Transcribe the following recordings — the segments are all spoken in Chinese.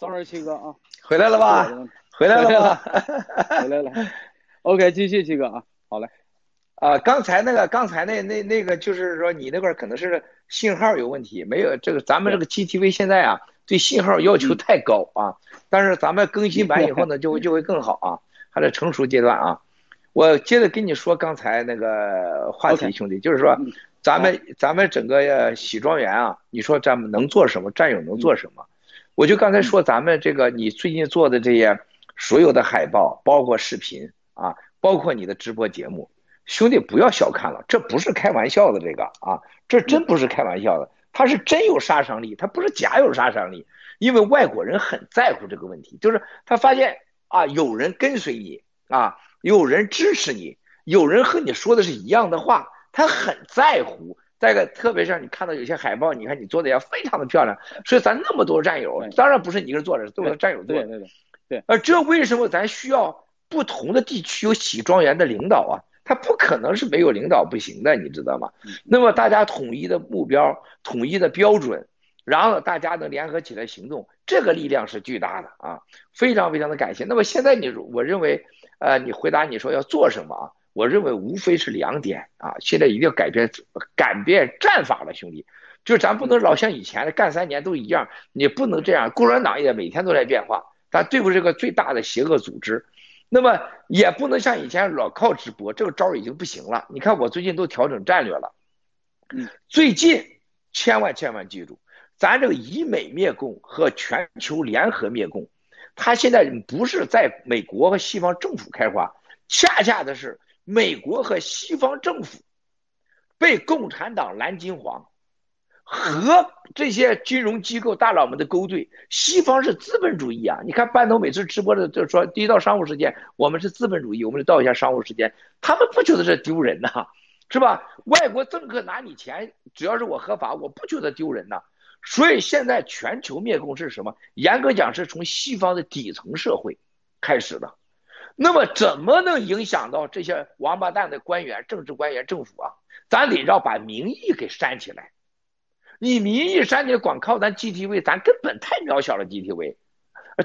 ，sorry 七哥啊，回来了吧？回来了吧？回来了。OK，继续七哥啊，好嘞。啊，刚才那个，刚才那那那个，就是说你那块可能是信号有问题，没有这个，咱们这个 GTV 现在啊，对信号要求太高啊。但是咱们更新版以后呢，就会就会更好啊，还在成熟阶段啊。我接着跟你说刚才那个话题，兄弟，就是说，咱们咱们整个喜庄园啊，你说咱们能做什么？战友能做什么？我就刚才说咱们这个，你最近做的这些所有的海报，包括视频啊，包括你的直播节目。兄弟，不要小看了，这不是开玩笑的，这个啊，这真不是开玩笑的，他是真有杀伤力，他不是假有杀伤力，因为外国人很在乎这个问题，就是他发现啊，有人跟随你啊，有人支持你，有人和你说的是一样的话，他很在乎。再一个，特别是你看到有些海报，你看你做的也非常的漂亮，所以咱那么多战友，当然不是你一个人做的，都是战友做的。对对对对。呃，这为什么咱需要不同的地区有喜庄园的领导啊？他不可能是没有领导不行的，你知道吗？那么大家统一的目标、统一的标准，然后大家能联合起来行动，这个力量是巨大的啊！非常非常的感谢。那么现在你，我认为，呃，你回答你说要做什么啊？我认为无非是两点啊，现在一定要改变改变战法了，兄弟，就是咱不能老像以前的干三年都一样，你不能这样。共产党也每天都在变化，咱对付这个最大的邪恶组织。那么也不能像以前老靠直播，这个招已经不行了。你看我最近都调整战略了，嗯，最近千万千万记住，咱这个以美灭共和全球联合灭共，它现在不是在美国和西方政府开花，恰恰的是美国和西方政府被共产党蓝金黄。和这些金融机构大佬们的勾兑，西方是资本主义啊！你看班农每次直播的就说，第一到商务时间，我们是资本主义，我们就到一下商务时间，他们不觉得这丢人呐，是吧？外国政客拿你钱，只要是我合法，我不觉得丢人呐。所以现在全球灭共是什么？严格讲是从西方的底层社会开始的。那么怎么能影响到这些王八蛋的官员、政治官员、政府啊？咱得要把民意给煽起来。你民意山，你光靠咱 GTV，咱根本太渺小了。GTV，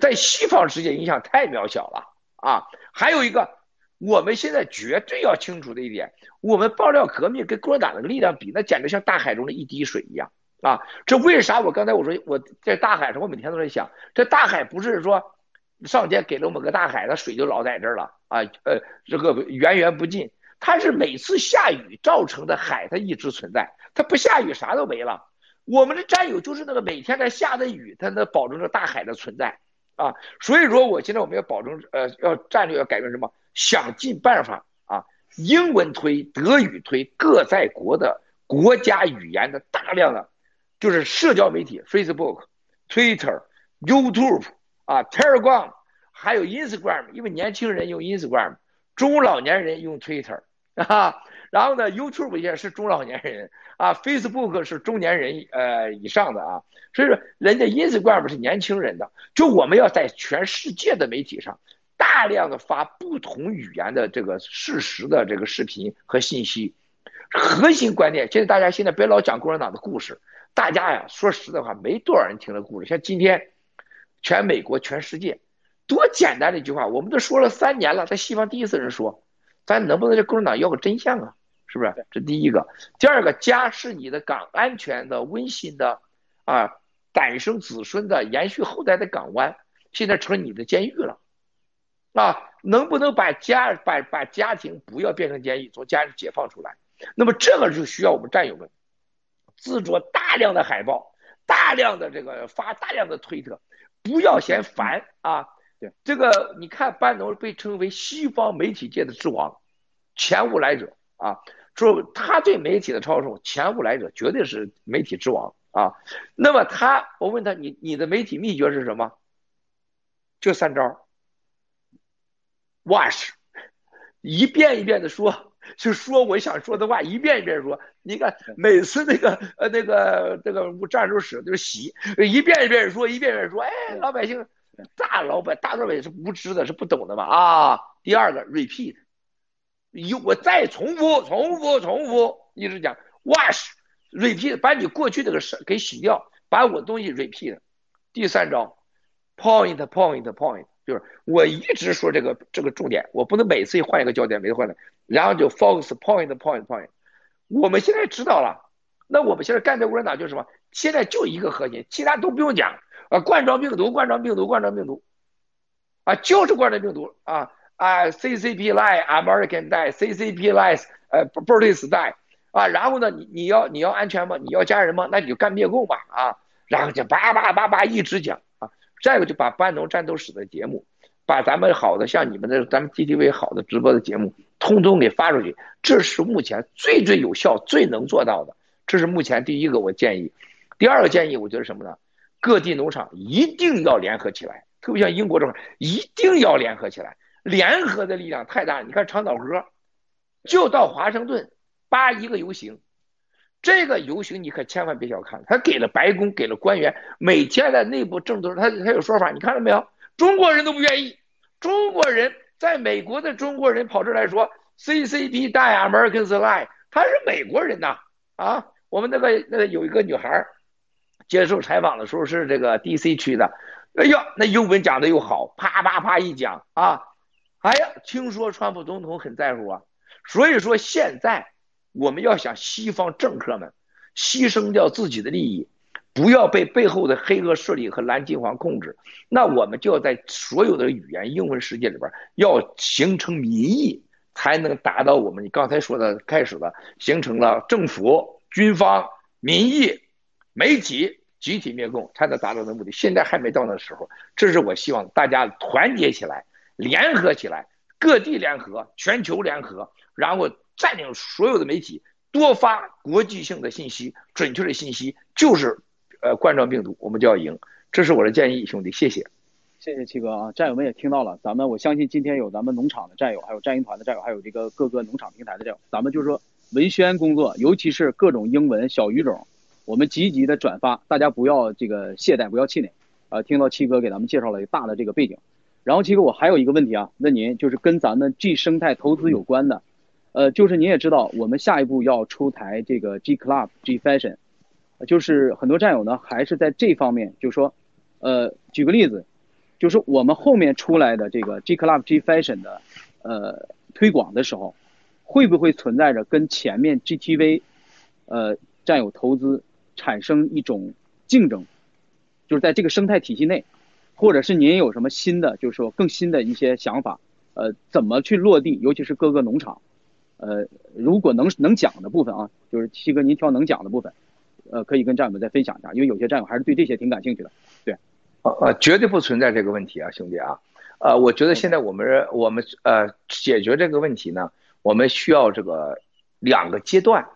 在西方世界影响太渺小了啊！还有一个，我们现在绝对要清楚的一点，我们爆料革命跟共产党的力量比，那简直像大海中的一滴水一样啊！这为啥？我刚才我说我在大海上，我每天都在想，这大海不是说上天给了我们个大海，那水就老在这儿了啊？呃，这个源源不尽，它是每次下雨造成的海，它一直存在，它不下雨啥都没了。我们的战友就是那个每天在下的雨，它能保证着大海的存在啊。所以说，我现在我们要保证，呃，要战略要改变什么？想尽办法啊，英文推、德语推，各在国的国家语言的大量的，就是社交媒体，Facebook、Twitter、YouTube 啊，Telegram，还有 Instagram，因为年轻人用 Instagram，中老年人用 Twitter 啊。然后呢，YouTube 也是中老年人啊，Facebook 是中年人呃以上的啊，所以说人家 Instagram 是年轻人的，就我们要在全世界的媒体上大量的发不同语言的这个事实的这个视频和信息，核心观点，现在大家现在别老讲共产党的故事，大家呀说实在话没多少人听了故事，像今天全美国全世界多简单的一句话，我们都说了三年了，在西方第一次人说。咱能不能这共产党要个真相啊？是不是？这第一个。第二个，家是你的港，安全的、温馨的，啊，诞生子孙的、延续后代的港湾，现在成了你的监狱了，啊，能不能把家把把家庭不要变成监狱，从家里解放出来？那么这个就需要我们战友们制作大量的海报，大量的这个发大量的推特，不要嫌烦啊。对这个，你看班农被称为西方媒体界的之王，前无来者啊！说他对媒体的操纵，前无来者，绝对是媒体之王啊！那么他，我问他，你你的媒体秘诀是什么？就三招：wash，一遍一遍的说，就说我想说的话，一遍一遍说。你看每次那个呃那个那个战术史就是洗，一遍一遍说，一遍一遍说，哎，老百姓。大老板、大老板是无知的，是不懂的嘛啊！第二个，repeat，有我再重复、重复、重复，一直讲，wash，repeat，把你过去这个事给洗掉，把我东西 repeat。第三招，point point point，就是我一直说这个这个重点，我不能每次换一个焦点，每次换的，然后就 focus point point point。我们现在知道了，那我们现在干这共产党就是什么？现在就一个核心，其他都不用讲啊，冠状病毒，冠状病毒，冠状病毒，啊，就是冠状病毒啊啊，CCP lie，American die，CCP lies，呃，British die，啊，然后呢，你你要你要安全吗？你要家人吗？那你就干灭共吧，啊，然后就叭叭叭叭一直讲，再一个就把班农战斗史的节目，把咱们好的像你们的咱们 TTV 好的直播的节目。通通给发出去，这是目前最最有效、最能做到的。这是目前第一个我建议。第二个建议，我觉得什么呢？各地农场一定要联合起来，特别像英国这块，一定要联合起来。联合的力量太大。你看长岛河，就到华盛顿，八一个游行。这个游行你可千万别小看，他给了白宫，给了官员，每天的内部政治，他他有说法，你看到没有？中国人都不愿意，中国人。在美国的中国人跑这来说，CCP die Americans lie，他是美国人呐啊！我们那个那个有一个女孩接受采访的时候是这个 DC 区的，哎呀，那英文讲的又好，啪啪啪一讲啊，哎呀，听说川普总统很在乎啊，所以说现在我们要想西方政客们牺牲掉自己的利益。不要被背后的黑恶势力和蓝金黄控制，那我们就要在所有的语言英文世界里边要形成民意，才能达到我们你刚才说的开始的形成了政府、军方、民意、媒体集体灭共，才能达到的目的。现在还没到那时候，这是我希望大家团结起来、联合起来，各地联合、全球联合，然后占领所有的媒体，多发国际性的信息、准确的信息，就是。呃，冠状病毒，我们就要赢，这是我的建议，兄弟，谢谢，谢谢七哥啊，战友们也听到了，咱们我相信今天有咱们农场的战友，还有战鹰团的战友，还有这个各个农场平台的战友，咱们就是说文宣工作，尤其是各种英文小语种，我们积极的转发，大家不要这个懈怠，不要气馁，啊，听到七哥给咱们介绍了一大的这个背景，然后七哥我还有一个问题啊，问您就是跟咱们 G 生态投资有关的，呃，就是您也知道，我们下一步要出台这个 G Club G Fashion。就是很多战友呢，还是在这方面，就是说，呃，举个例子，就是我们后面出来的这个 G Club G Fashion 的，呃，推广的时候，会不会存在着跟前面 GTV，呃，战友投资产生一种竞争？就是在这个生态体系内，或者是您有什么新的，就是说更新的一些想法，呃，怎么去落地？尤其是各个农场，呃，如果能能讲的部分啊，就是七哥您挑能讲的部分。呃，可以跟战友们再分享一下，因为有些战友还是对这些挺感兴趣的。对，呃呃，绝对不存在这个问题啊，兄弟啊，呃，我觉得现在我们我们呃解决这个问题呢，我们需要这个两个阶段，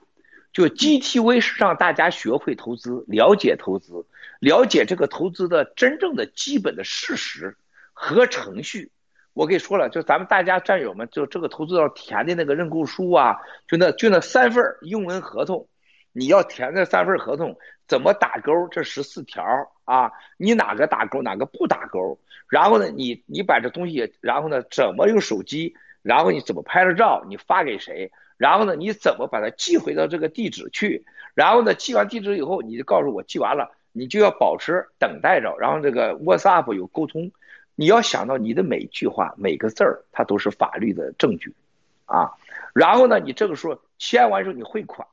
就 GTV 是让大家学会投资，了解投资，了解这个投资的真正的基本的事实和程序。我跟你说了，就咱们大家战友们，就这个投资要填的那个认购书啊，就那就那三份英文合同。你要填这三份合同，怎么打勾？这十四条啊，你哪个打勾，哪个不打勾？然后呢，你你把这东西，然后呢，怎么用手机？然后你怎么拍了照？你发给谁？然后呢，你怎么把它寄回到这个地址去？然后呢，寄完地址以后，你就告诉我寄完了，你就要保持等待着。然后这个 WhatsApp 有沟通，你要想到你的每句话每个字儿，它都是法律的证据，啊。然后呢，你这个时候签完之后你汇款。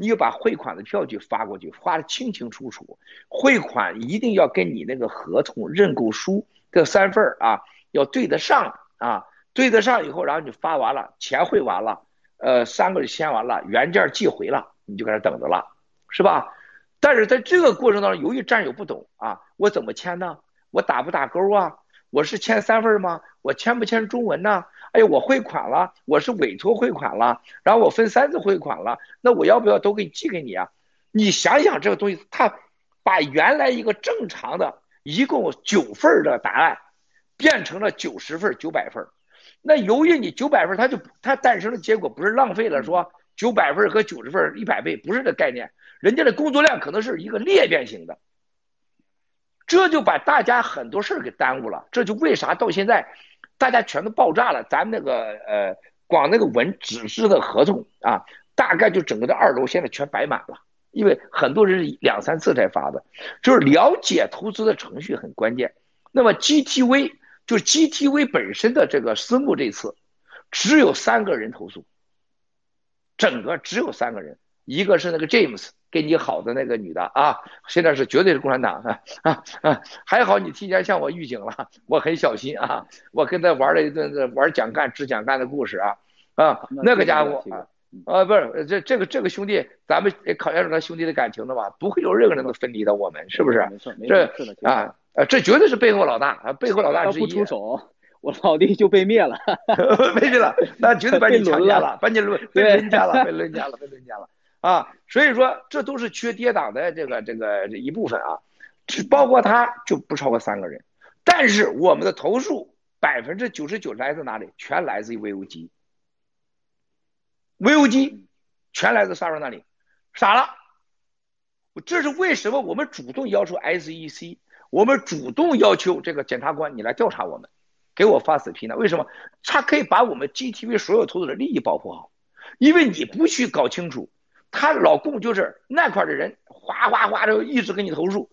你就把汇款的票据发过去，发的清清楚楚。汇款一定要跟你那个合同认购书这三份啊，要对得上啊，对得上以后，然后你发完了，钱汇完了，呃，三个就签完了，原件寄回了，你就搁那等着了，是吧？但是在这个过程当中，由于战友不懂啊，我怎么签呢？我打不打勾啊？我是签三份吗？我签不签中文呢？哎，我汇款了，我是委托汇款了，然后我分三次汇款了，那我要不要都给你寄给你啊？你想想这个东西，他把原来一个正常的一共九份的答案，变成了九十份、九百份，那由于你九百份，它就它诞生的结果不是浪费了，说九百份和九十份一百倍不是这概念，人家的工作量可能是一个裂变型的，这就把大家很多事儿给耽误了，这就为啥到现在。大家全都爆炸了，咱那个呃，光那个文纸质的合同啊，大概就整个的二楼现在全摆满了，因为很多人两三次才发的，就是了解投资的程序很关键。那么 GTV 就是 GTV 本身的这个私募这次，只有三个人投诉，整个只有三个人，一个是那个 James 跟你好的那个女的啊，现在是绝对是共产党啊啊啊！还好你提前向我预警了，我很小心啊，我跟他玩了一顿玩蒋干治蒋干的故事啊啊，那个家伙啊。啊，不是这这个这个兄弟，咱们也考验着他兄弟的感情的吧？不会有任何人能分离的，我们是不是？没错，这啊啊，这绝对是背后老大啊，背后老大之一。不出手，我老弟就被灭了，被灭了，那绝对把你 强奸了，把你轮被轮奸 了，被轮奸了，被轮奸了啊！所以说，这都是缺跌档的这个这个这一部分啊，只包括他就不超过三个人，但是我们的投诉百分之九十九来自哪里？全来自于 VOG。VOG 全来自萨尔那里，傻了。这是为什么？我们主动要求 SEC，我们主动要求这个检察官你来调查我们，给我发死批呢？为什么？他可以把我们 GTV 所有投资者利益保护好，因为你不去搞清楚，他老共就是那块的人，哗哗哗的一直给你投诉，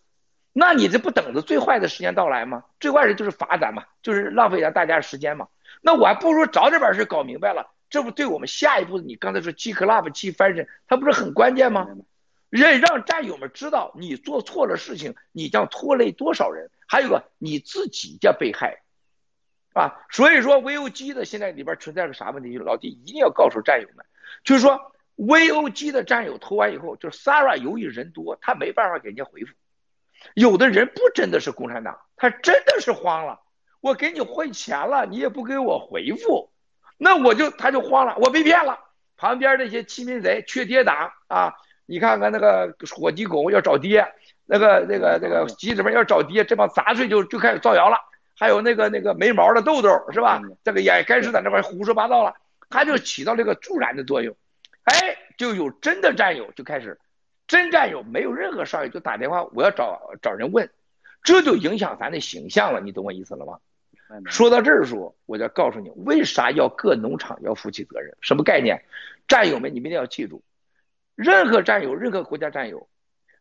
那你这不等着最坏的时间到来吗？最坏的就是罚咱嘛，就是浪费咱大家时间嘛。那我还不如早点把事搞明白了。这不对我们下一步，你刚才说 G Club、G Fashion，它不是很关键吗？让让战友们知道你做错了事情，你将拖累多少人？还有个你自己叫被害，啊，所以说 VOG 的现在里边存在个啥问题？老弟一定要告诉战友们，就是说 VOG 的战友投完以后，就是 Sarah 由于人多，他没办法给人家回复。有的人不真的是共产党，他真的是慌了，我给你汇钱了，你也不给我回复。那我就他就慌了，我被骗了。旁边那些欺民贼、缺爹党啊，你看看那个火鸡狗要找爹，那个那个那个鸡里面要找爹，这帮杂碎就就开始造谣了。还有那个那个没毛的豆豆是吧？这个也开始在那块胡说八道了。他就起到这个助燃的作用，哎，就有真的战友就开始，真战友没有任何商业就打电话，我要找找人问，这就影响咱的形象了。你懂我意思了吗？说到这儿说，我就告诉你，为啥要各农场要负起责任？什么概念？战友们，你们一定要记住，任何战友，任何国家战友，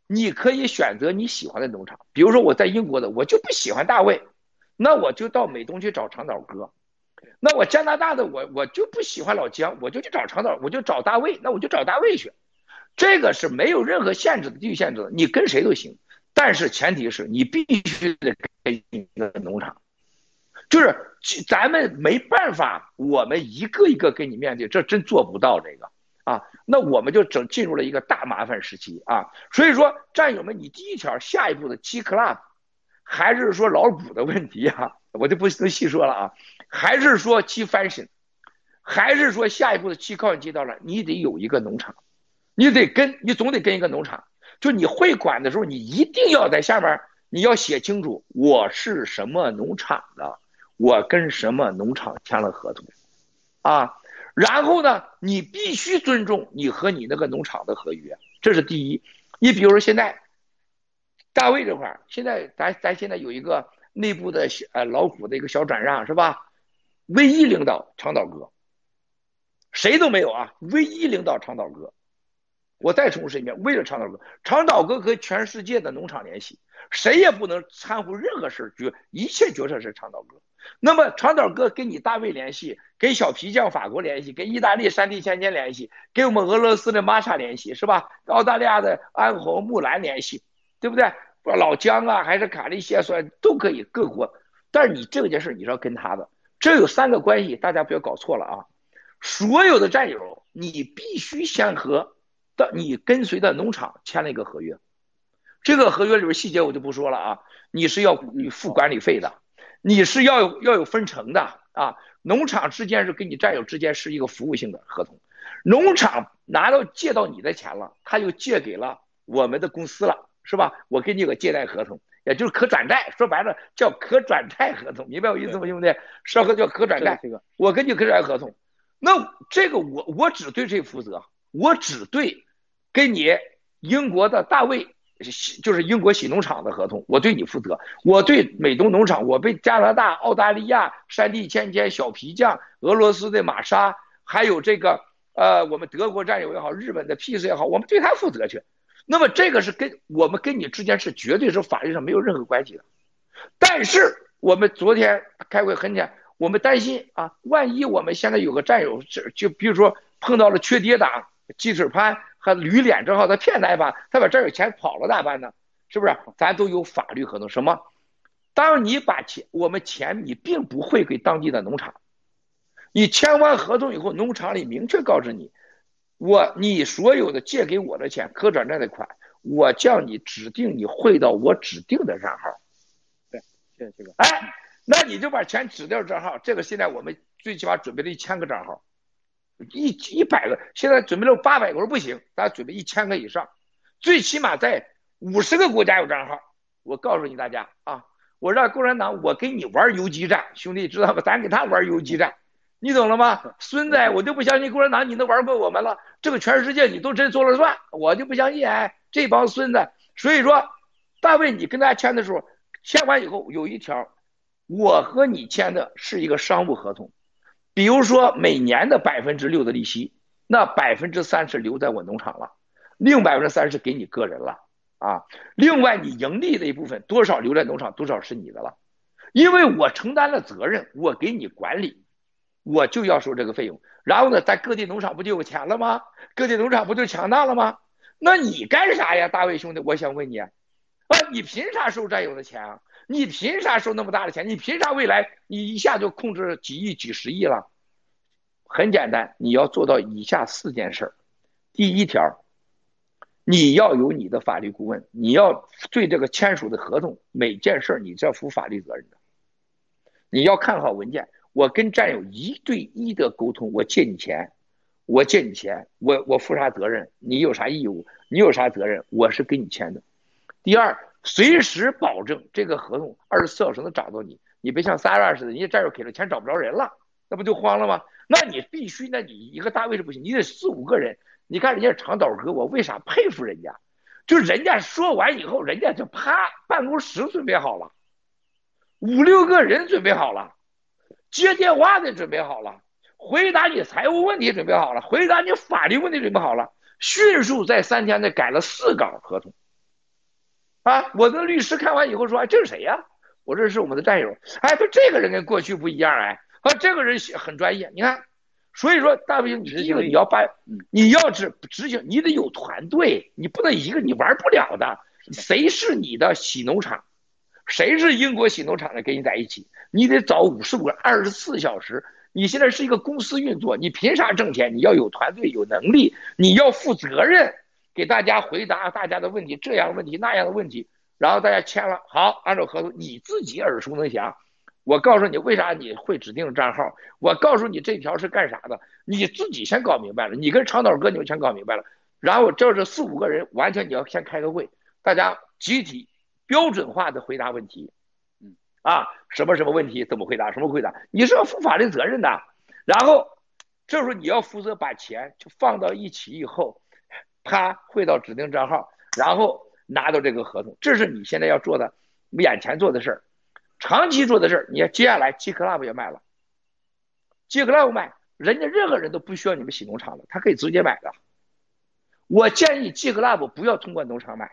你可以选择你喜欢的农场。比如说我在英国的，我就不喜欢大卫，那我就到美东去找长岛哥；那我加拿大的，我我就不喜欢老姜，我就去找长岛，我就找大卫，那我就找大卫去。这个是没有任何限制的，地域限制的，你跟谁都行，但是前提是你必须得跟一个农场。就是咱们没办法，我们一个一个跟你面对，这真做不到这个啊。那我们就整进入了一个大麻烦时期啊。所以说，战友们，你第一条下一步的 G Club，还是说老股的问题啊？我就不能细说了啊。还是说去 Fashion，还是说下一步的去靠你接到了，你得有一个农场，你得跟，你总得跟一个农场。就你会管的时候，你一定要在下面，你要写清楚我是什么农场的。我跟什么农场签了合同，啊，然后呢，你必须尊重你和你那个农场的合约，这是第一。你比如说现在，大卫这块儿，现在咱咱现在有一个内部的呃老虎的一个小转让是吧？唯一领导长岛哥，谁都没有啊，唯一领导长岛哥。我再重申一遍，为了长岛哥，长岛哥和全世界的农场联系，谁也不能掺和任何事儿，决一切决策是长岛哥。那么长岛哥跟你大卫联系，跟小皮匠法国联系，跟意大利山地千千联系，跟我们俄罗斯的玛莎联系，是吧？澳大利亚的安红木兰联系，对不对？老姜啊，还是卡利谢算都可以，各国。但是你这件事你是要跟他的，这有三个关系，大家不要搞错了啊！所有的战友，你必须先和的你跟随的农场签了一个合约，这个合约里边细节我就不说了啊，你是要你付管理费的。你是要有要有分成的啊，农场之间是跟你战友之间是一个服务性的合同，农场拿到借到你的钱了，他又借给了我们的公司了，是吧？我给你个借贷合同，也就是可转债，说白了叫可转债合同，明白我意思吗，兄弟？说个叫可转债，我跟你可转债合同，那这个我我只对谁负责？我只对跟你英国的大卫。就是英国洗农场的合同，我对你负责。我对美东农场，我被加拿大、澳大利亚、山地千千、小皮匠、俄罗斯的玛莎，还有这个呃，我们德国战友也好，日本的 Peace 也好，我们对他负责去。那么这个是跟我们跟你之间是绝对是法律上没有任何关系的。但是我们昨天开会很简，我们担心啊，万一我们现在有个战友，就就比如说碰到了缺跌档、鸡腿潘和驴脸，正好他骗他一把，他把这儿有钱跑了咋办呢？是不是？咱都有法律合同，什么？当你把钱，我们钱你并不会给当地的农场，你签完合同以后，农场里明确告知你，我你所有的借给我的钱、可转债的款，我叫你指定你汇到我指定的账号。对，谢谢这个。哎，那你就把钱指掉账号。这个现在我们最起码准备了一千个账号，一一百个，现在准备了八百个，我说不行，咱准备一千个以上，最起码在五十个国家有账号。我告诉你大家啊。我让共产党，我跟你玩游击战，兄弟知道吧？咱给他玩游击战，你懂了吗？孙子，我就不相信共产党你能玩过我们了。这个全世界你都真说了算，我就不相信。哎，这帮孙子。所以说，大卫，你跟大家签的时候，签完以后有一条，我和你签的是一个商务合同，比如说每年的百分之六的利息，那百分之三十留在我农场了，另百分之三十给你个人了。啊，另外你盈利的一部分多少留在农场，多少是你的了，因为我承担了责任，我给你管理，我就要收这个费用。然后呢，在各地农场不就有钱了吗？各地农场不就强大了吗？那你干啥呀，大卫兄弟？我想问你，啊，你凭啥收战友的钱啊？你凭啥收那么大的钱？你凭啥未来你一下就控制几亿、几十亿了？很简单，你要做到以下四件事儿。第一条。你要有你的法律顾问，你要对这个签署的合同每件事儿，你是要负法律责任的。你要看好文件，我跟战友一对一的沟通，我借你钱，我借你钱，我我负啥责任？你有啥义务？你有啥责任？我是给你签的。第二，随时保证这个合同二十四小时能找到你，你别像三二似的，人家战友给了钱找不着人了，那不就慌了吗？那你必须，那你一个单位是不行，你得四五个人。你看人家长岛哥，我为啥佩服人家？就人家说完以后，人家就啪，办公室准备好了，五六个人准备好了，接电话的准备好了，回答你财务问题准备好了，回答你法律问题准备好了，迅速在三天内改了四稿合同。啊，我的律师看完以后说：“哎，这是谁呀？”我这是我们的战友。哎，他这个人跟过去不一样哎，啊，这个人很专业。你看。所以说，大兵，你，第一个你要办，你要执执行，你得有团队，你不能一个你玩不了的。谁是你的洗农场？谁是英国洗农场的？跟你在一起，你得找五十五个二十四小时。你现在是一个公司运作，你凭啥挣钱？你要有团队，有能力，你要负责任，给大家回答大家的问题，这样的问题那样的问题，然后大家签了，好，按照合同，你自己耳熟能详。我告诉你为啥你会指定账号？我告诉你这条是干啥的？你自己先搞明白了，你跟长岛哥你们全搞明白了，然后这是四五个人，完全你要先开个会，大家集体标准化的回答问题，嗯啊，什么什么问题怎么回答？什么回答？你是要负法律责任的。然后这时候你要负责把钱就放到一起以后，啪汇到指定账号，然后拿到这个合同，这是你现在要做的，眼前做的事儿。长期做的事儿，你看接下来 G Club 也卖了，G Club 卖，人家任何人都不需要你们洗农场了，他可以直接买的。我建议 G Club 不要通过农场买，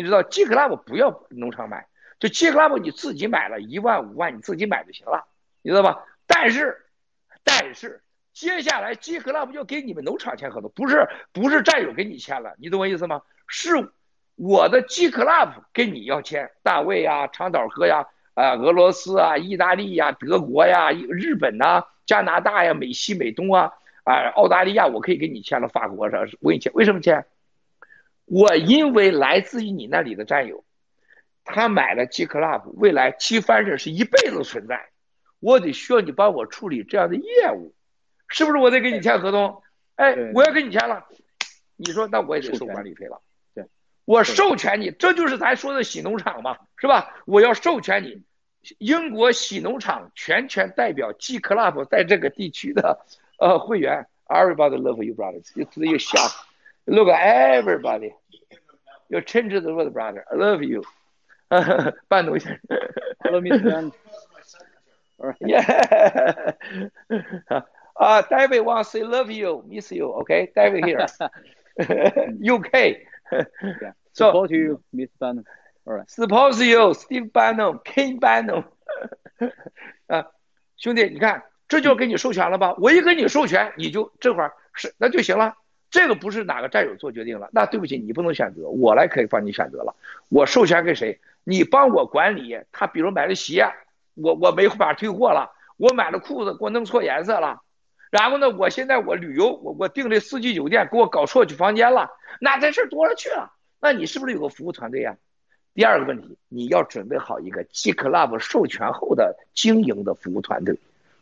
你知道 G Club 不要农场买，就 G Club 你自己买了一万五万你自己买就行了，你知道吧？但是，但是接下来 G Club 就给你们农场签合同，不是不是战友给你签了，你懂我意思吗？是我的 G Club 跟你要签，大卫呀，长岛哥呀。啊，俄罗斯啊，意大利呀，德国呀，日本呐，加拿大呀，美西美东啊，啊，澳大利亚，我可以给你签了。法国上我给你签，为什么签？我因为来自于你那里的战友，他买了 G Club，未来 G 翻身是一辈子存在，我得需要你帮我处理这样的业务，是不是？我得给你签合同，哎，我要给你签了，你说那我也得收管理费了。对我授权你，这就是咱说的洗农场嘛，是吧？我要授权你，英国洗农场全权代表 G Club 在这个地区的呃会员。Everybody love you, brothers. You do you shout? Look, everybody. You change the word, brother. I love you. 半农先生。Hello, Mr. Yeah. 啊，David wants say love you, miss you. Okay, David here. UK. Support you, Miss Bannon. All right. Suppose you, Steve Bannon, King Bannon. 啊，兄弟，你看这就给你授权了吧？我一给你授权，你就这块儿是那就行了。 这个不是哪个战友做决定了，那对不起，你不能选择，我来可以帮你选择了。我授权给谁？你帮我管理。他比如买了鞋，我我没法退货了。我买了裤子，给我弄错颜色了。然后呢，我现在我旅游，我我订的四季酒店给我搞错去房间了。那这事多了去了。那你是不是有个服务团队呀？第二个问题，你要准备好一个 G Club 授权后的经营的服务团队。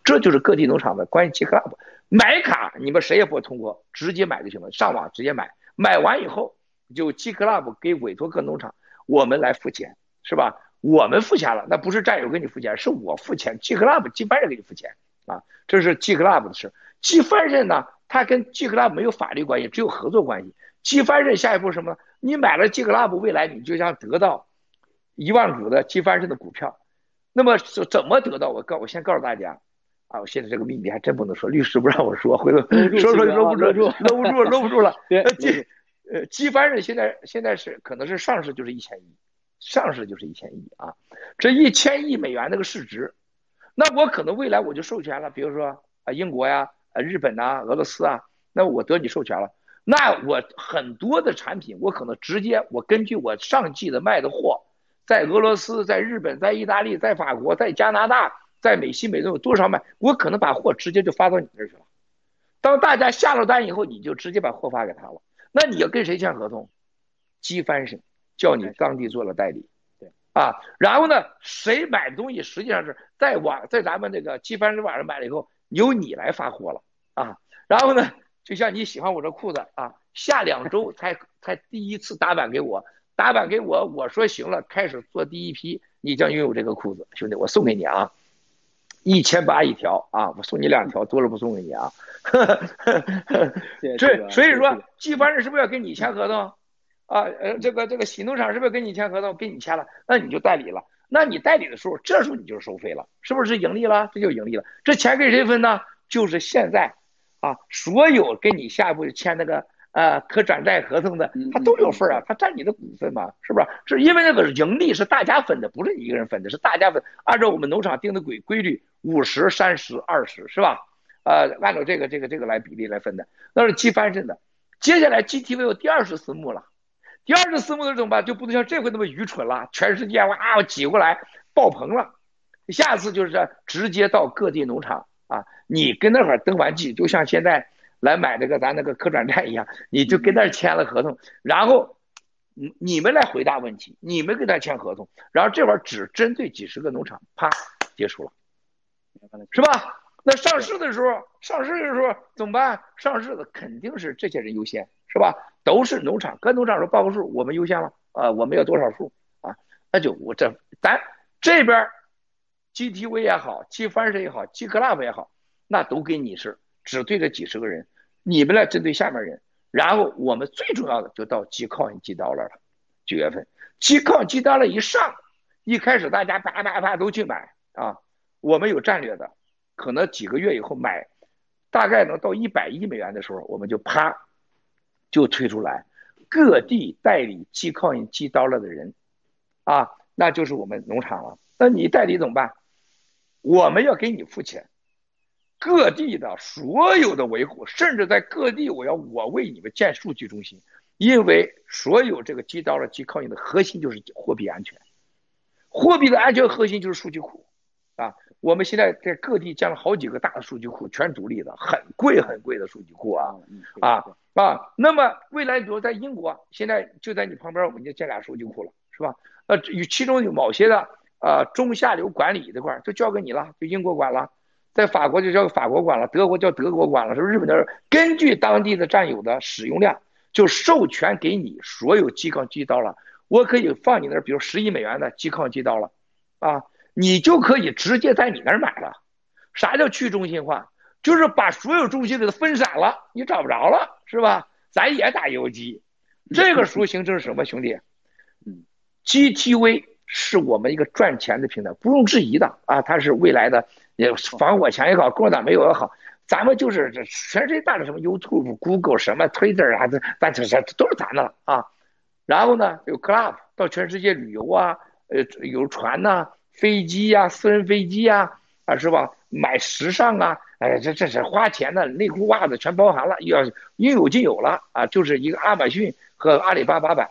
这就是各地农场的关于 G Club 买卡，你们谁也不会通过，直接买就行了，上网直接买。买完以后，就 G Club 给委托各农场，我们来付钱，是吧？我们付钱了，那不是战友给你付钱，是我付钱，G Club 接班人给你付钱啊，这是 G Club 的事。G 翻身呢，它跟 G Club 没有法律关系，只有合作关系。G 翻身下一步什么？你买了 G Club，未来你就将得到一万股的 G 翻身的股票。那么怎怎么得到？我告我先告诉大家。啊，我现在这个秘密还真不能说，律师不让我说，回头说说搂不住，搂不住，搂不住了。呃，积呃基翻人现在现在是可能是上市就是一千亿，上市就是一千亿啊，这一千亿美元那个市值，那我可能未来我就授权了，比如说啊英国呀、啊日本呐、俄罗斯啊，那我得你授权了，那我很多的产品我可能直接我根据我上季的卖的货，在俄罗斯、在日本、在意大利、在法国、在加拿大。在美西美东有多少买？我可能把货直接就发到你那儿去了。当大家下了单以后，你就直接把货发给他了。那你要跟谁签合同？机翻身叫你当地做了代理，对啊。然后呢，谁买的东西实际上是在网在咱们这个机翻身网上买了以后，由你来发货了啊。然后呢，就像你喜欢我这裤子啊，下两周 才才第一次打版给我，打版给我，我说行了，开始做第一批，你将拥有这个裤子，兄弟，我送给你啊。一千八一条啊，我送你两条，多了不送给你啊。这所以说，寄翻人是不是要跟你签合同啊？呃，这个这个洗农场是不是跟你签合同？跟你签了，那你就代理了。那你代理的时候，这时候你就收费了，是不是盈利了？这就盈利了。这钱给谁分呢？就是现在啊，所有跟你下一步签那个。啊，可转债合同的，他都有份啊，他占你的股份嘛，是不是？是因为那个盈利是大家分的，不是你一个人分的，是大家分。按照我们农场定的规规律，五十、三十、二十，是吧？呃，按照这个这个这个来比例来分的，那是积翻身的。接下来 GTV 有第二十私募了，第二十私募的怎么办？就不能像这回那么愚蠢了，全世界哇挤过来爆棚了。下次就是直接到各地农场啊，你跟那会儿登完记，就像现在。来买这个咱那个可转债一样，你就跟那签了合同，然后你你们来回答问题，你们跟他签合同，然后这玩意儿只针对几十个农场，啪结束了，是吧？那上市的时候，上市的时候怎么办？上市的肯定是这些人优先，是吧？都是农场，跟农场说报个数，我们优先了啊，我们要多少数啊？那就我这咱这边 GTV 也好，G 翻身也好，G Club 也好，那都给你是。只对这几十个人，你们来针对下面人，然后我们最重要的就到积抗积刀了。九月份积抗积刀了一上，一开始大家啪啪啪都去买啊，我们有战略的，可能几个月以后买，大概能到一百亿美元的时候，我们就啪就推出来，各地代理积抗积刀了的人啊，那就是我们农场了。那你代理怎么办？我们要给你付钱。各地的所有的维护，甚至在各地，我要我为你们建数据中心，因为所有这个机刀的机抗印的核心就是货币安全，货币的安全核心就是数据库，啊，我们现在在各地建了好几个大的数据库，全独立的，很贵很贵的数据库啊，啊啊，那么未来比如在英国，现在就在你旁边，我们就建俩数据库了，是吧？呃，与其中有某些的呃中下游管理这块就交给你了，就英国管了。在法国就交给法国管了，德国叫德国管了，是不是？日本的根据当地的占有的使用量，就授权给你所有激抗机刀了。我可以放你那儿，比如十亿美元的激抗机刀了，啊，你就可以直接在你那儿买了。啥叫去中心化？就是把所有中心给它分散了，你找不着了，是吧？咱也打游击，这个时候形成什么，兄弟？嗯，GTV 是我们一个赚钱的平台，不用质疑的啊，它是未来的。也防火墙也好，共产党没有也好，咱们就是这全世界大的什么 YouTube、Google 什么 Twitter 啊，这咱这这都是咱的了啊。然后呢，有 Club 到全世界旅游啊，呃，有船呐，飞机呀、私人飞机呀，啊是吧？买时尚啊，哎，这这是花钱的，内裤袜子全包含了，要应有尽有了啊，就是一个亚马逊和阿里巴巴版。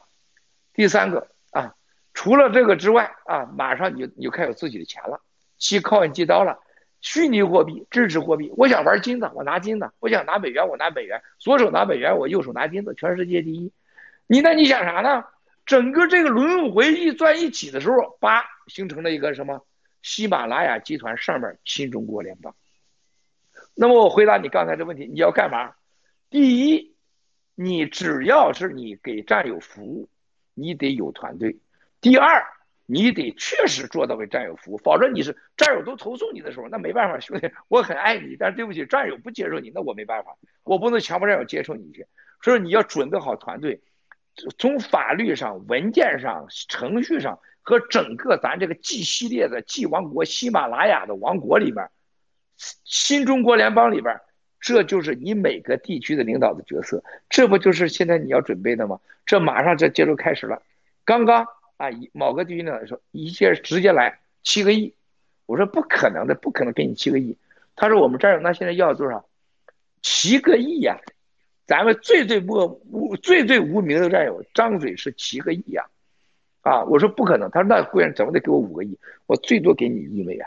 第三个啊，除了这个之外啊，马上你就你就开始自己的钱了，去靠印记刀了，虚拟货币、支持货币。我想玩金子，我拿金子；我想拿美元，我拿美元。左手拿美元，我右手拿金子，全世界第一。你那你想啥呢？整个这个轮回一转一起的时候，叭，形成了一个什么？喜马拉雅集团上面新中国联邦。那么我回答你刚才的问题，你要干嘛？第一，你只要是你给战友服务，你得有团队；第二，你得确实做到为战友服务，否则你是战友都投诉你的时候，那没办法，兄弟，我很爱你，但是对不起，战友不接受你，那我没办法，我不能强迫战友接受你去。所以你要准备好团队，从法律上、文件上、程序上。和整个咱这个 G 系列的 G 王国喜马拉雅的王国里边，新中国联邦里边，这就是你每个地区的领导的角色，这不就是现在你要准备的吗？这马上这接着开始了。刚刚啊，一某个地区领导说一些直接来七个亿，我说不可能的，不可能给你七个亿。他说我们这儿那现在要多少？七个亿呀！咱们最最不无最最无名的战友张嘴是七个亿呀！啊，我说不可能，他说那贵人怎么得给我五个亿，我最多给你一美元，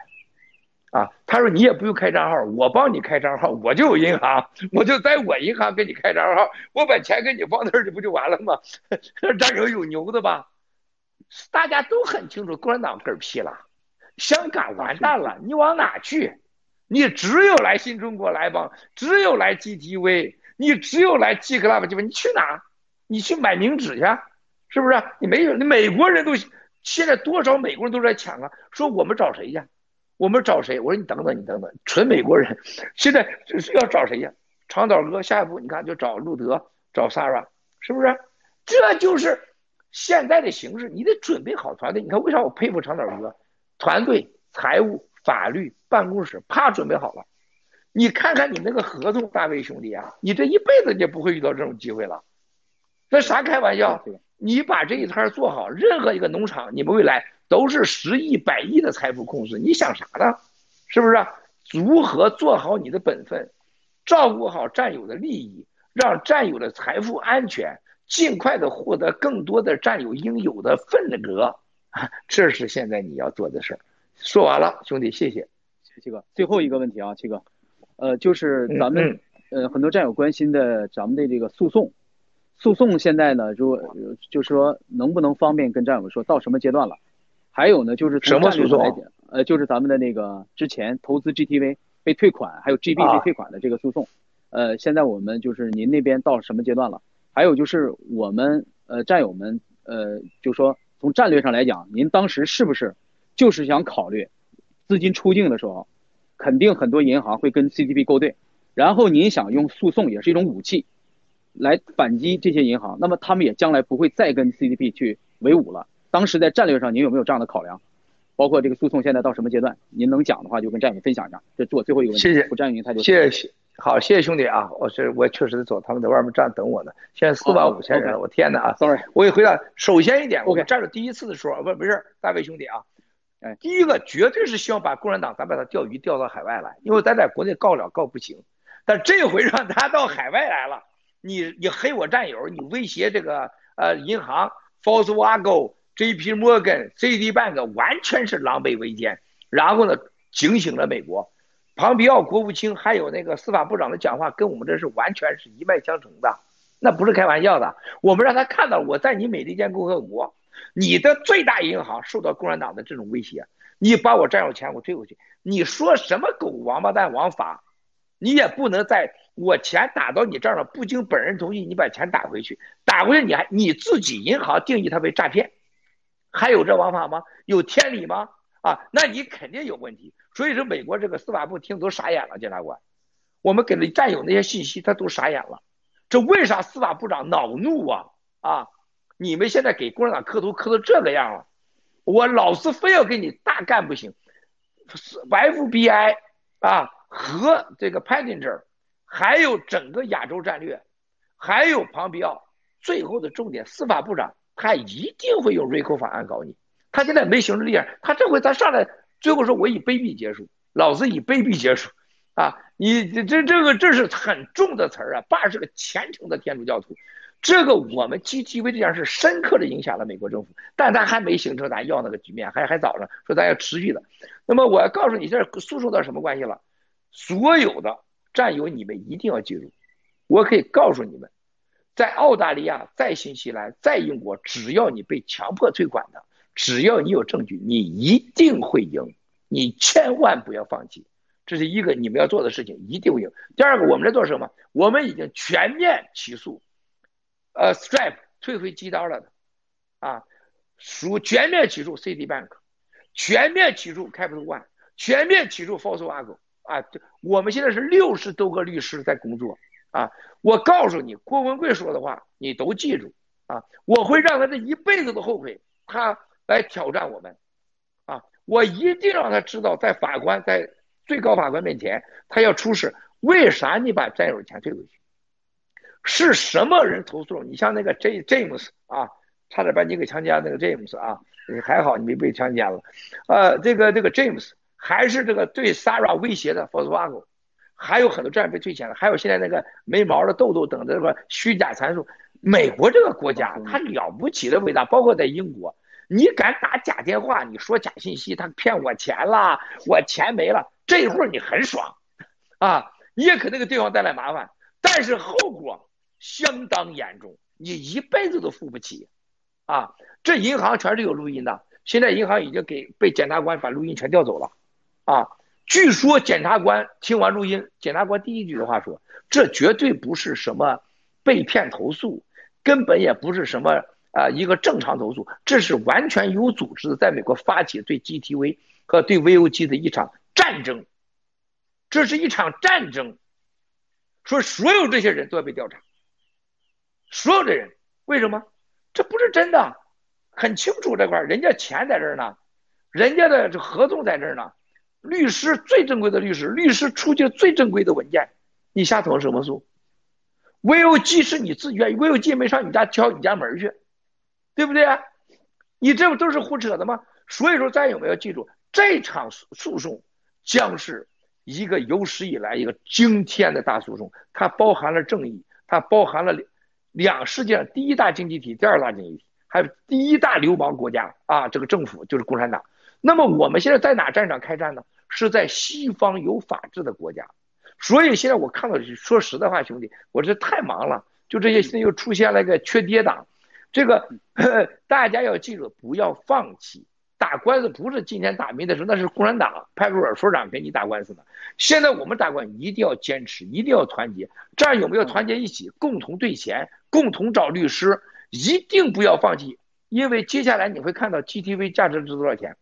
啊，他说你也不用开账号，我帮你开账号，我就有银行，我就在我银行给你开账号，我把钱给你放那儿，这不就完了吗？战友有牛的吧？大家都很清楚，共产党嗝屁了，香港完蛋了，你往哪去？你只有来新中国来帮，只有来 GTV，你只有来 G Club 机会，你去哪？你去买名纸去。是不是？你没有，你美国人都现在多少美国人都在抢啊？说我们找谁去？我们找谁？我说你等等，你等等，纯美国人，现在是要找谁呀？长岛哥，下一步你看就找路德，找 Sarah，是不是？这就是现在的形势，你得准备好团队。你看为啥我佩服长岛哥？团队、财务、法律、办公室，啪准备好了。你看看你那个合同，大卫兄弟啊，你这一辈子也不会遇到这种机会了。那啥开玩笑？你把这一摊做好，任何一个农场，你们未来都是十亿、百亿的财富控制。你想啥呢？是不是？如何做好你的本分，照顾好战友的利益，让战友的财富安全，尽快的获得更多的战友应有的份额，这是现在你要做的事儿。说完了，兄弟，谢谢，谢谢七哥。最后一个问题啊，七哥，呃，就是咱们呃很多战友关心的咱们的这个诉讼。诉讼现在呢，就就是说能不能方便跟战友说到什么阶段了？还有呢，就是什么诉讼？呃，就是咱们的那个之前投资 GTV 被退款，还有 GB 被退款的这个诉讼。呃，现在我们就是您那边到什么阶段了？还有就是我们呃战友们呃，就说从战略上来讲，您当时是不是就是想考虑资金出境的时候，肯定很多银行会跟 CTP 勾兑，然后您想用诉讼也是一种武器。来反击这些银行，那么他们也将来不会再跟 CDP 去为伍了。当时在战略上，您有没有这样的考量？包括这个诉讼现在到什么阶段？您能讲的话，就跟战友分享一下。这是我最后一个问题。谢谢。不占用您太多。谢谢。好，谢谢兄弟啊！我是我确实走，他们在外面站等我呢。现在四万五千人，我天哪啊！Sorry，我也回答。首先一点，我站着第一次的时候，不不是大卫兄弟啊，哎，第一个绝对是希望把共产党咱把他钓鱼钓到海外来，因为咱在国内告了告不行，但这回让他到海外来了。你你黑我战友，你威胁这个呃银行，Volkswagen、J.P. Morgan、C.D. Bank 完全是狼狈为奸，然后呢警醒了美国，庞皮奥国务卿还有那个司法部长的讲话跟我们这是完全是一脉相承的，那不是开玩笑的。我们让他看到我在你美利坚共和国，你的最大银行受到共产党的这种威胁，你把我占有钱我退回去，你说什么狗王八蛋王法，你也不能在。我钱打到你这儿了，不经本人同意，你把钱打回去，打回去你还你自己银行定义它为诈骗，还有这王法吗？有天理吗？啊，那你肯定有问题。所以说，美国这个司法部听都傻眼了，检察官，我们给了战友那些信息，他都傻眼了。这为啥司法部长恼怒啊？啊，你们现在给共产党磕头磕到这个样了，我老是非要给你大干不行。FBI 啊和这个 p a d i n g e r 还有整个亚洲战略，还有庞皮奥，最后的重点，司法部长他一定会用瑞克法案搞你，他现在没形成力量，他这回他上来最后说我以卑鄙结束，老子以卑鄙结束，啊，你这这这个这是很重的词儿啊，爸是个虔诚的天主教徒，这个我们 GTV 这件事深刻的影响了美国政府，但他还没形成咱要那个局面，还还早呢，说咱要持续的。那么我要告诉你，这诉讼到什么关系了？所有的战友，你们一定要记住，我可以告诉你们，在澳大利亚，在新西兰，在英国，只要你被强迫退款的，只要你有证据，你一定会赢，你千万不要放弃，这是一个你们要做的事情，一定会赢。第二个，我们在做什么？我们已经全面起诉，呃，Stripe 退回机刀了的，啊，属全面起诉 CD Bank，全面起诉 Capital One，全面起诉 f o s s a g o 啊，我们现在是六十多个律师在工作啊！我告诉你，郭文贵说的话，你都记住啊！我会让他这一辈子都后悔，他来挑战我们啊！我一定让他知道，在法官在最高法官面前，他要出示为啥你把战友钱退回去？是什么人投诉你？像那个 J James 啊，差点把你给强奸那个 James 啊，你还好你没被强奸了，呃，这个这个 James。还是这个对 Sarah 威胁的 f o s w a g o 还有很多战友被退钱了，还有现在那个没毛的豆豆等的这个虚假参数。美国这个国家，它了不起的伟大，包括在英国，你敢打假电话，你说假信息，他骗我钱了，我钱没了，这一会儿你很爽，啊，你也可能给对方带来麻烦，但是后果相当严重，你一辈子都付不起，啊，这银行全是有录音的，现在银行已经给被检察官把录音全调走了。啊，据说检察官听完录音，检察官第一句的话说：“这绝对不是什么被骗投诉，根本也不是什么啊一个正常投诉，这是完全有组织的，在美国发起对 GTV 和对 VOG 的一场战争，这是一场战争。说所有这些人都要被调查，所有的人为什么？这不是真的，很清楚这块人家钱在这儿呢，人家的这合同在这儿呢。”律师最正规的律师，律师出具最正规的文件，你瞎投什么诉？VOG 是你自愿，VOG 没上你家敲你家门去，对不对啊？你这不都是胡扯的吗？所以说，咱有没有记住，这场诉讼将是一个有史以来一个惊天的大诉讼，它包含了正义，它包含了两世界上第一大经济体、第二大经济体，还有第一大流氓国家啊，这个政府就是共产党。那么我们现在在哪战场开战呢？是在西方有法治的国家，所以现在我看到，说实在话，兄弟，我这太忙了，就这些现在又出现了一个缺爹党，这个 大家要记住，不要放弃打官司，不是今天打没的事，那是共产党派出所所长给你打官司呢。现在我们打官司一定要坚持，一定要团结，战友们要团结一起，共同兑钱，共同找律师，一定不要放弃，因为接下来你会看到 GTV 价值值多少钱。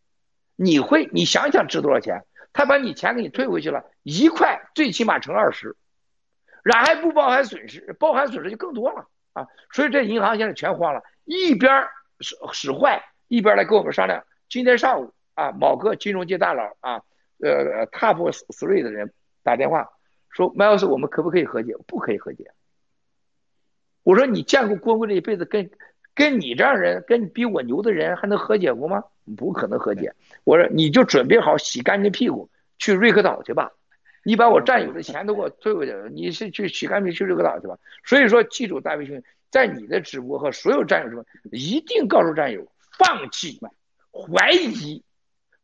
你会，你想想值多少钱？他把你钱给你退回去了，一块最起码乘二十，然后还不包含损失，包含损失就更多了啊！所以这银行现在全慌了，一边使使坏，一边来跟我们商量。今天上午啊，某个金融界大佬啊，呃，Top Three 的人打电话说，Miles，我们可不可以和解？不可以和解。我说你见过郭文这一辈子跟。跟你这样人，跟比我牛的人还能和解过吗？不可能和解。我说你就准备好洗干净屁股去瑞克岛去吧。你把我战友的钱都给我退回去，你是去洗干净去瑞克岛去吧。所以说，记住大卫兄，在你的直播和所有战友中，一定告诉战友，放弃、怀疑、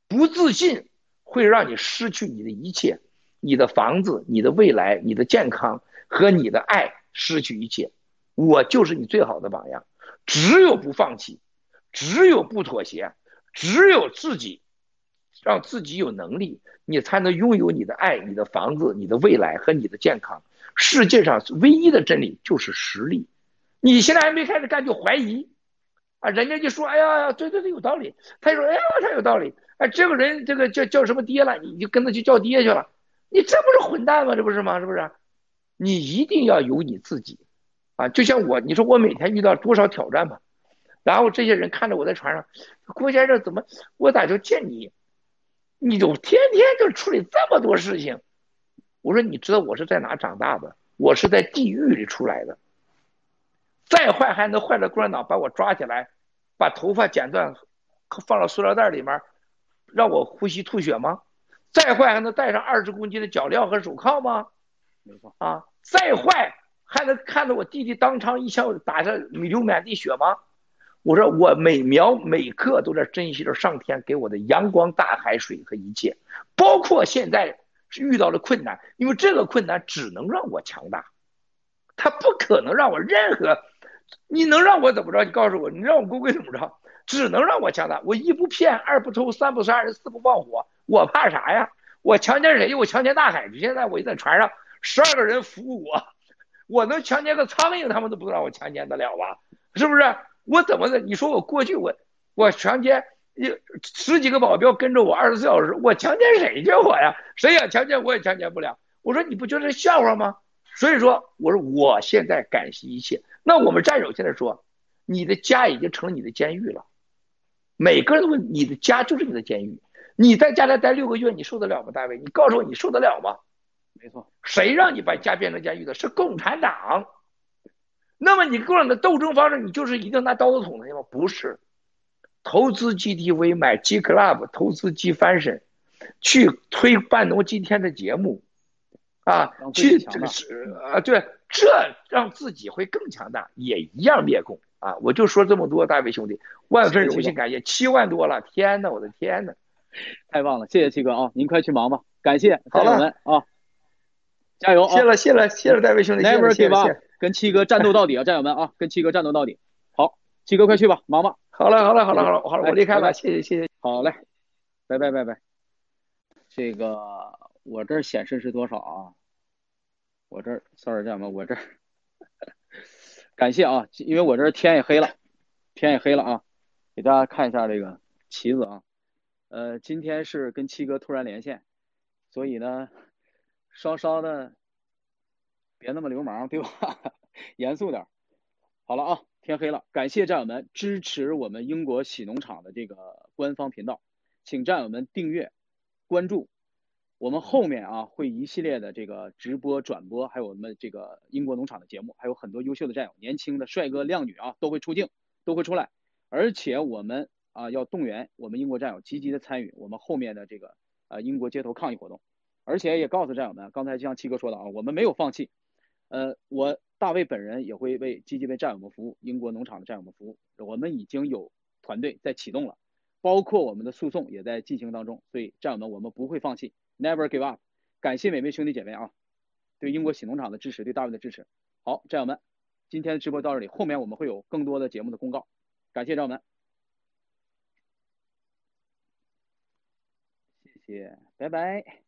不自信，会让你失去你的一切，你的房子、你的未来、你的健康和你的爱，失去一切。我就是你最好的榜样。只有不放弃，只有不妥协，只有自己让自己有能力，你才能拥有你的爱、你的房子、你的未来和你的健康。世界上唯一的真理就是实力。你现在还没开始干就怀疑啊？人家就说：“哎呀，对对对，有道理。”他就说：“哎呀，他有道理。”哎，这个人这个叫叫什么爹了？你就跟他去叫爹去了？你这不是混蛋吗？这不是吗？是不是？你一定要有你自己。啊，就像我，你说我每天遇到多少挑战吧？然后这些人看着我在船上，郭先生怎么，我咋就见你，你就天天就处理这么多事情？我说你知道我是在哪长大的？我是在地狱里出来的。再坏还能坏到共产党把我抓起来，把头发剪断，放到塑料袋里面，让我呼吸吐血吗？再坏还能戴上二十公斤的脚镣和手铐吗？没错啊，再坏还能看到我弟弟当场一枪打下流满地血吗？我说我每秒每刻都在珍惜着上天给我的阳光、大海、水和一切，包括现在遇到了困难，因为这个困难只能让我强大，他不可能让我任何，你能让我怎么着？你告诉我，你让我龟龟怎么着？只能让我强大。我一不骗，二不偷，三不杀人，四不放火，我怕啥呀？我强奸谁？我强奸大海去。现在我就在船上，十二个人服务我，我能强奸个苍蝇，他们都不让我强奸得了吧？是不是？我怎么的？你说我过去我我强奸一十几个保镖跟着我二十四小时，我强奸谁去我呀？谁想强奸我也强奸不了。我说你不觉得笑话吗？所以说我说我现在感激一切。那我们战友现在说，你的家已经成了你的监狱了。每个人都问你的家就是你的监狱，你在家里待六个月，你受得了吗？大卫，你告诉我你受得了吗？没错，谁让你把家变成监狱的？是共产党。那么你共产党的斗争方式，你就是一定拿刀子捅他去吗？不是，投资 GTV 买 G Club，投资 G Fashion，去推半农今天的节目，啊，去这个是啊，对，这让自己会更强大，也一样灭共。啊！我就说这么多，大卫兄弟，万分荣幸，感谢。七万多了，天呐，我的天呐，太棒了，谢谢七哥啊，您快去忙吧，感谢战友们啊，加油啊！谢了，谢了，谢了，大卫兄弟，Never give up。跟七哥战斗到底啊，战友们啊，跟七哥战斗到底。好，七哥快去吧，忙吧。好嘞，好嘞，好嘞，好嘞，好嘞，我离开了，谢谢，谢谢。好嘞，拜拜，拜拜。这个我这显示是多少啊？我这，sorry，战友们，我这感谢啊，因为我这天也黑了，天也黑了啊，给大家看一下这个旗子啊。呃，今天是跟七哥突然连线，所以呢，稍稍的。别那么流氓，对吧？严肃点。好了啊，天黑了，感谢战友们支持我们英国喜农场的这个官方频道，请战友们订阅、关注。我们后面啊会一系列的这个直播转播，还有我们这个英国农场的节目，还有很多优秀的战友、年轻的帅哥靓女啊都会出镜，都会出来。而且我们啊要动员我们英国战友积极的参与我们后面的这个呃英国街头抗议活动，而且也告诉战友们，刚才就像七哥说的啊，我们没有放弃。呃，我大卫本人也会为积极为战友们服务，英国农场的战友们服务。我们已经有团队在启动了，包括我们的诉讼也在进行当中。所以战友们，我们不会放弃，Never give up。感谢每位兄弟姐妹啊，对英国喜农场的支持，对大卫的支持。好，战友们，今天的直播到这里，后面我们会有更多的节目的公告。感谢战友们，谢谢，拜拜。